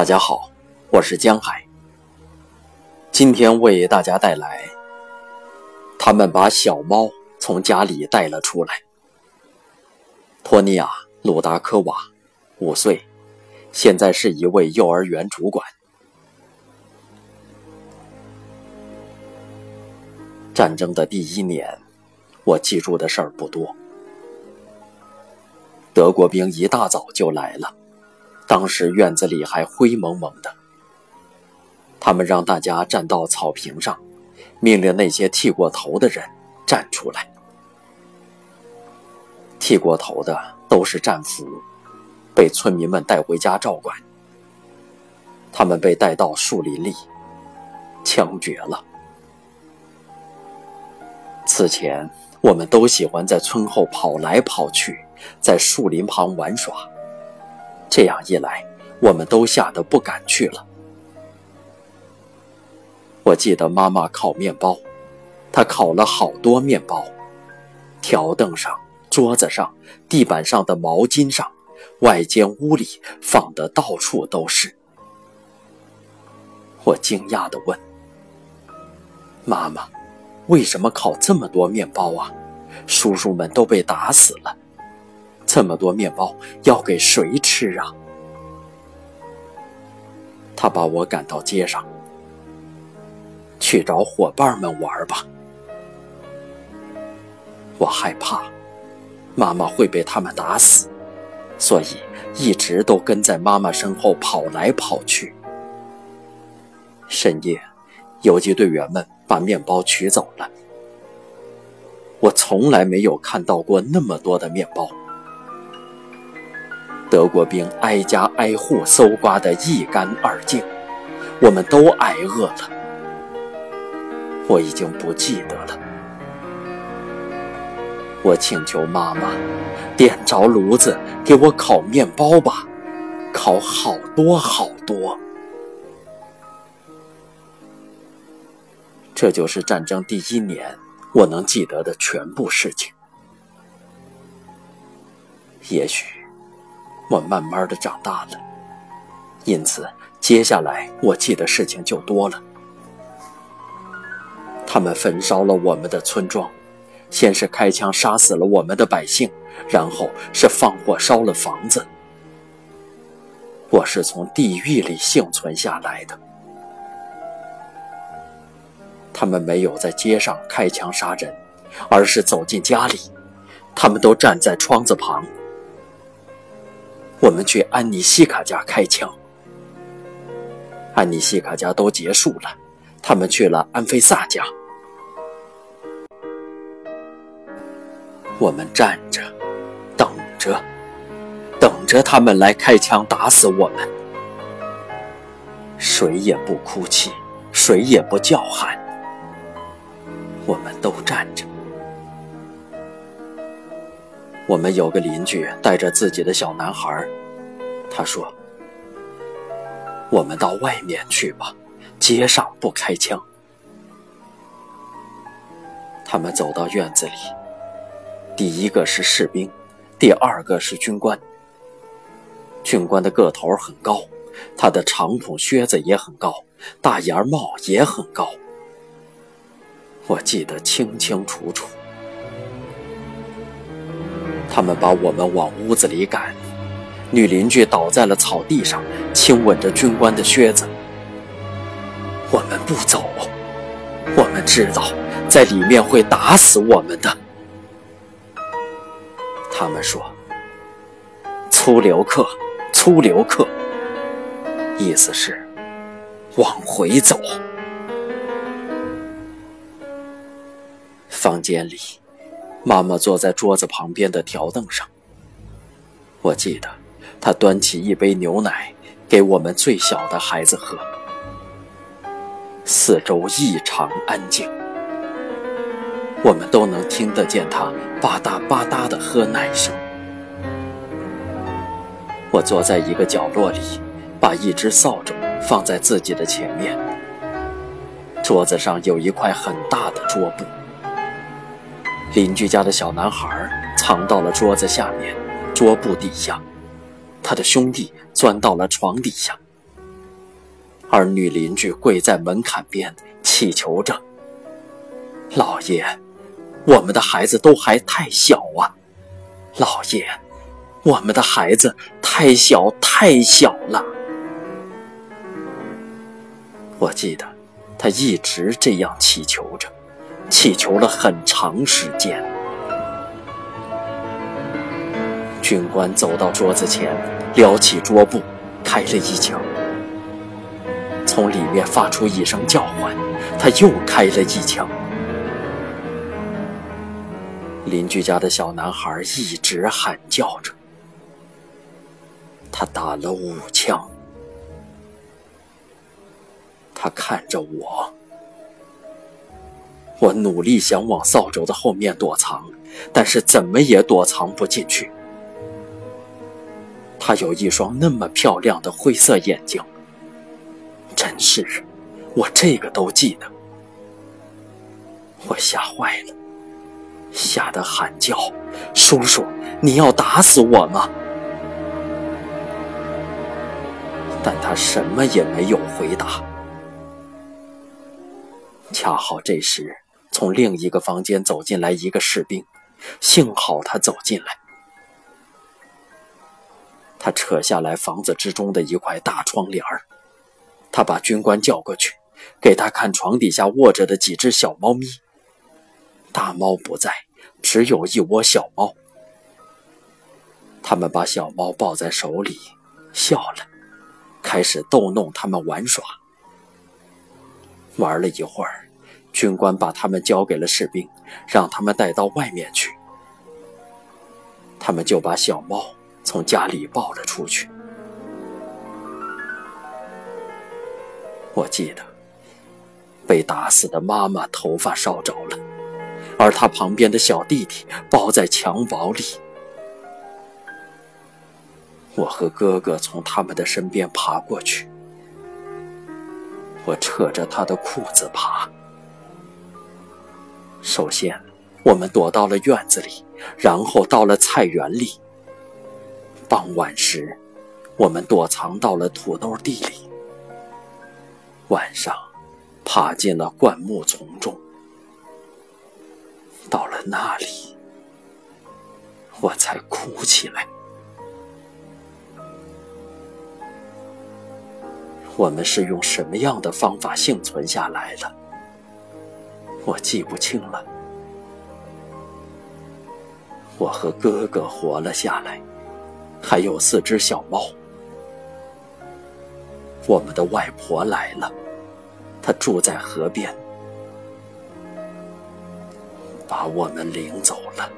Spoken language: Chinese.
大家好，我是江海。今天为大家带来，他们把小猫从家里带了出来。托尼亚·鲁达科娃，五岁，现在是一位幼儿园主管。战争的第一年，我记住的事儿不多。德国兵一大早就来了，当时院子里还灰蒙蒙的。他们让大家站到草坪上，命令那些剃过头的人站出来。剃过头的都是战俘，被村民们带回家照管。他们被带到树林里，枪决了。此前，我们都喜欢在村后跑来跑去，在树林旁玩耍。这样一来，我们都吓得不敢去了。我记得妈妈烤面包，她烤了好多面包，条凳上、桌子上、地板上的毛巾上、外间屋里放的到处都是。我惊讶地问：“妈妈。”为什么烤这么多面包啊？叔叔们都被打死了，这么多面包要给谁是啊？他把我赶到街上，去找伙伴们玩吧。我害怕妈妈会被他们打死，所以一直都跟在妈妈身后跑来跑去。深夜。游击队员们把面包取走了。我从来没有看到过那么多的面包。德国兵挨家挨户搜刮得一干二净，我们都挨饿了。我已经不记得了。我请求妈妈点着炉子给我烤面包吧，烤好多好多。这就是战争第一年我能记得的全部事情。也许我慢慢的长大了，因此接下来我记得事情就多了。他们焚烧了我们的村庄，先是开枪杀死了我们的百姓，然后是放火烧了房子。我是从地狱里幸存下来的。他们没有在街上开枪杀人，而是走进家里。他们都站在窗子旁。我们去安妮西卡家开枪。安妮西卡家都结束了，他们去了安菲萨家。我们站着，等着，等着他们来开枪打死我们。谁也不哭泣，谁也不叫喊。我们都站着。我们有个邻居带着自己的小男孩，他说：“我们到外面去吧，街上不开枪。”他们走到院子里，第一个是士兵，第二个是军官。军官的个头很高，他的长筒靴子也很高，大檐帽也很高。我记得清清楚楚，他们把我们往屋子里赶，女邻居倒在了草地上，亲吻着军官的靴子。我们不走，我们知道在里面会打死我们的。他们说：“粗留客，粗留客。”意思是往回走。房间里，妈妈坐在桌子旁边的条凳上。我记得，她端起一杯牛奶给我们最小的孩子喝。四周异常安静，我们都能听得见她吧嗒吧嗒的喝奶声。我坐在一个角落里，把一只扫帚放在自己的前面。桌子上有一块很大的桌布。邻居家的小男孩藏到了桌子下面、桌布底下，他的兄弟钻到了床底下。而女邻居跪在门槛边祈求着：“老爷，我们的孩子都还太小啊！老爷，我们的孩子太小太小了。”我记得，他一直这样祈求着，祈求了很长时间。军官走到桌子前，撩起桌布，开了一枪。从里面发出一声叫唤，他又开了一枪。邻居家的小男孩一直喊叫着，他打了五枪。他看着我，我努力想往扫帚的后面躲藏，但是怎么也躲藏不进去。他有一双那么漂亮的灰色眼睛。真是，我这个都记得。我吓坏了，吓得喊叫：“叔叔，你要打死我吗？”但他什么也没有回答。恰好这时，从另一个房间走进来一个士兵，幸好他走进来。他扯下来房子之中的一块大窗帘儿。他把军官叫过去，给他看床底下卧着的几只小猫咪。大猫不在，只有一窝小猫。他们把小猫抱在手里，笑了，开始逗弄他们玩耍。玩了一会儿，军官把他们交给了士兵，让他们带到外面去。他们就把小猫从家里抱了出去。我记得，被打死的妈妈头发烧着了，而她旁边的小弟弟包在襁褓里。我和哥哥从他们的身边爬过去，我扯着他的裤子爬。首先，我们躲到了院子里，然后到了菜园里。傍晚时，我们躲藏到了土豆地里。晚上，爬进了灌木丛中。到了那里，我才哭起来。我们是用什么样的方法幸存下来的？我记不清了。我和哥哥活了下来，还有四只小猫。我们的外婆来了，她住在河边，把我们领走了。